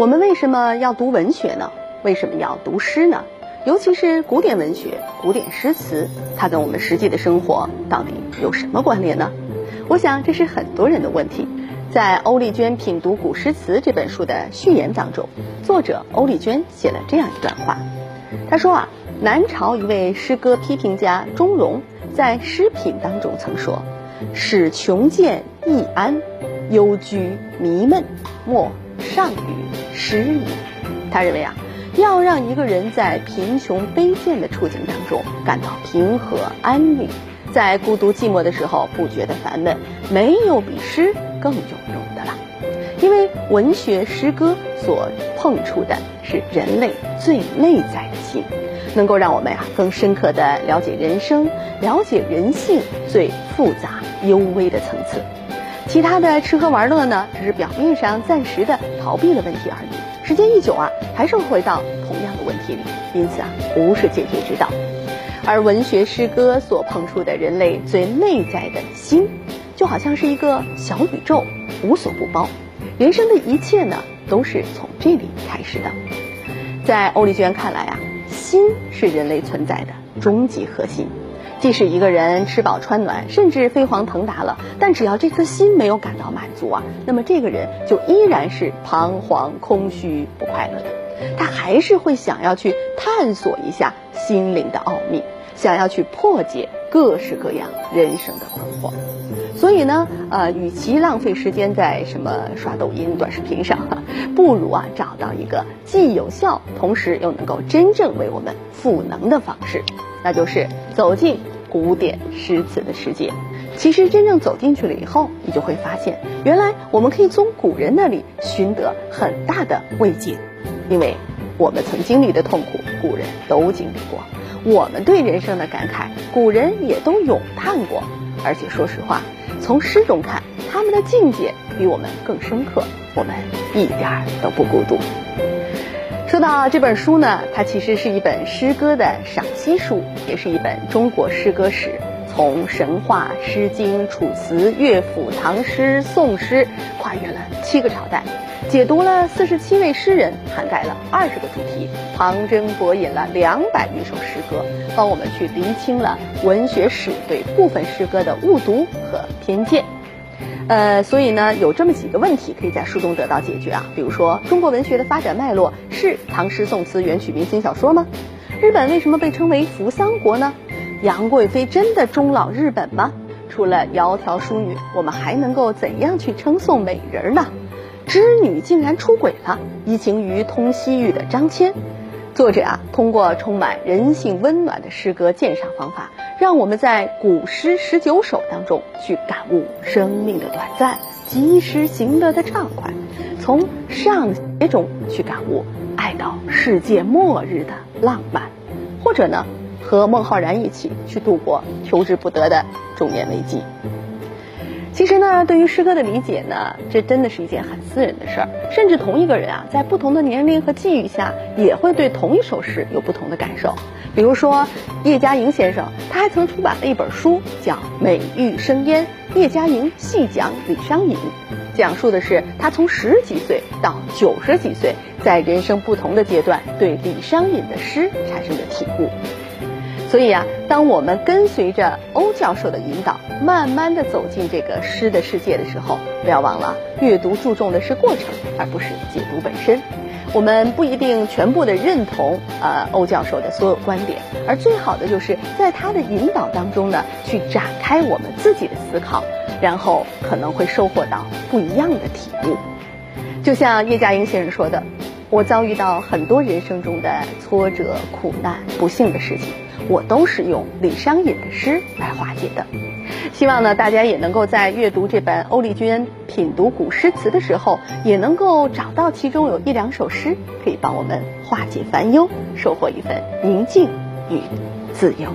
我们为什么要读文学呢？为什么要读诗呢？尤其是古典文学、古典诗词，它跟我们实际的生活到底有什么关联呢？我想这是很多人的问题。在欧丽娟品读古诗词这本书的序言当中，作者欧丽娟写了这样一段话。她说啊，南朝一位诗歌批评家钟嵘在《诗品》当中曾说：“使穷贱易安，忧居迷闷，莫上于诗矣。”他认为啊。要让一个人在贫穷卑贱的处境当中感到平和安宁，在孤独寂寞的时候不觉得烦闷，没有比诗更有用的了。因为文学诗歌所碰触的是人类最内在的心，能够让我们呀更深刻地了解人生，了解人性最复杂幽微的层次。其他的吃喝玩乐呢，只是表面上暂时的逃避了问题而已。时间一久啊，还是会回到同样的问题里，因此啊，不是解决之道。而文学诗歌所碰触的人类最内在的心，就好像是一个小宇宙，无所不包。人生的一切呢，都是从这里开始的。在欧丽娟看来啊，心是人类存在的终极核心。即使一个人吃饱穿暖，甚至飞黄腾达了，但只要这颗心没有感到满足啊，那么这个人就依然是彷徨、空虚、不快乐的。他还是会想要去探索一下心灵的奥秘，想要去破解各式各样人生的困惑。所以呢，呃，与其浪费时间在什么刷抖音、短视频上，不如啊找到一个既有效，同时又能够真正为我们赋能的方式。那就是走进古典诗词的世界。其实真正走进去了以后，你就会发现，原来我们可以从古人那里寻得很大的慰藉，因为我们曾经历的痛苦，古人都经历过；我们对人生的感慨，古人也都咏叹过。而且说实话，从诗中看，他们的境界比我们更深刻，我们一点儿都不孤独。说到这本书呢，它其实是一本诗歌的赏析书，也是一本中国诗歌史，从神话、诗经、楚辞、乐府、唐诗、宋诗，跨越了七个朝代，解读了四十七位诗人，涵盖了二十个主题，旁征博引了两百余首诗歌，帮我们去厘清了文学史对部分诗歌的误读和偏见。呃，所以呢，有这么几个问题可以在书中得到解决啊。比如说，中国文学的发展脉络是唐诗宋词元曲明清小说吗？日本为什么被称为扶桑国呢？杨贵妃真的终老日本吗？除了窈窕淑女，我们还能够怎样去称颂美人呢？织女竟然出轨了，移情于通西域的张骞。作者啊，通过充满人性温暖的诗歌鉴赏方法，让我们在古诗十九首当中去感悟生命的短暂，及时行乐的畅快，从上学中去感悟爱到世界末日的浪漫，或者呢，和孟浩然一起去度过求之不得的中年危机。其实呢，对于诗歌的理解呢，这真的是一件很私人的事儿。甚至同一个人啊，在不同的年龄和际遇下，也会对同一首诗有不同的感受。比如说，叶嘉莹先生，他还曾出版了一本书，叫《美玉生烟》，叶嘉莹细讲李商隐，讲述的是他从十几岁到九十几岁，在人生不同的阶段对李商隐的诗产生的体悟。所以啊，当我们跟随着欧教授的引导，慢慢的走进这个诗的世界的时候，不要忘了，阅读注重的是过程，而不是解读本身。我们不一定全部的认同呃欧教授的所有观点，而最好的就是在他的引导当中呢，去展开我们自己的思考，然后可能会收获到不一样的体悟。就像叶嘉莹先生说的，我遭遇到很多人生中的挫折、苦难、不幸的事情。我都是用李商隐的诗来化解的，希望呢大家也能够在阅读这本欧丽娟品读古诗词的时候，也能够找到其中有一两首诗可以帮我们化解烦忧，收获一份宁静与自由。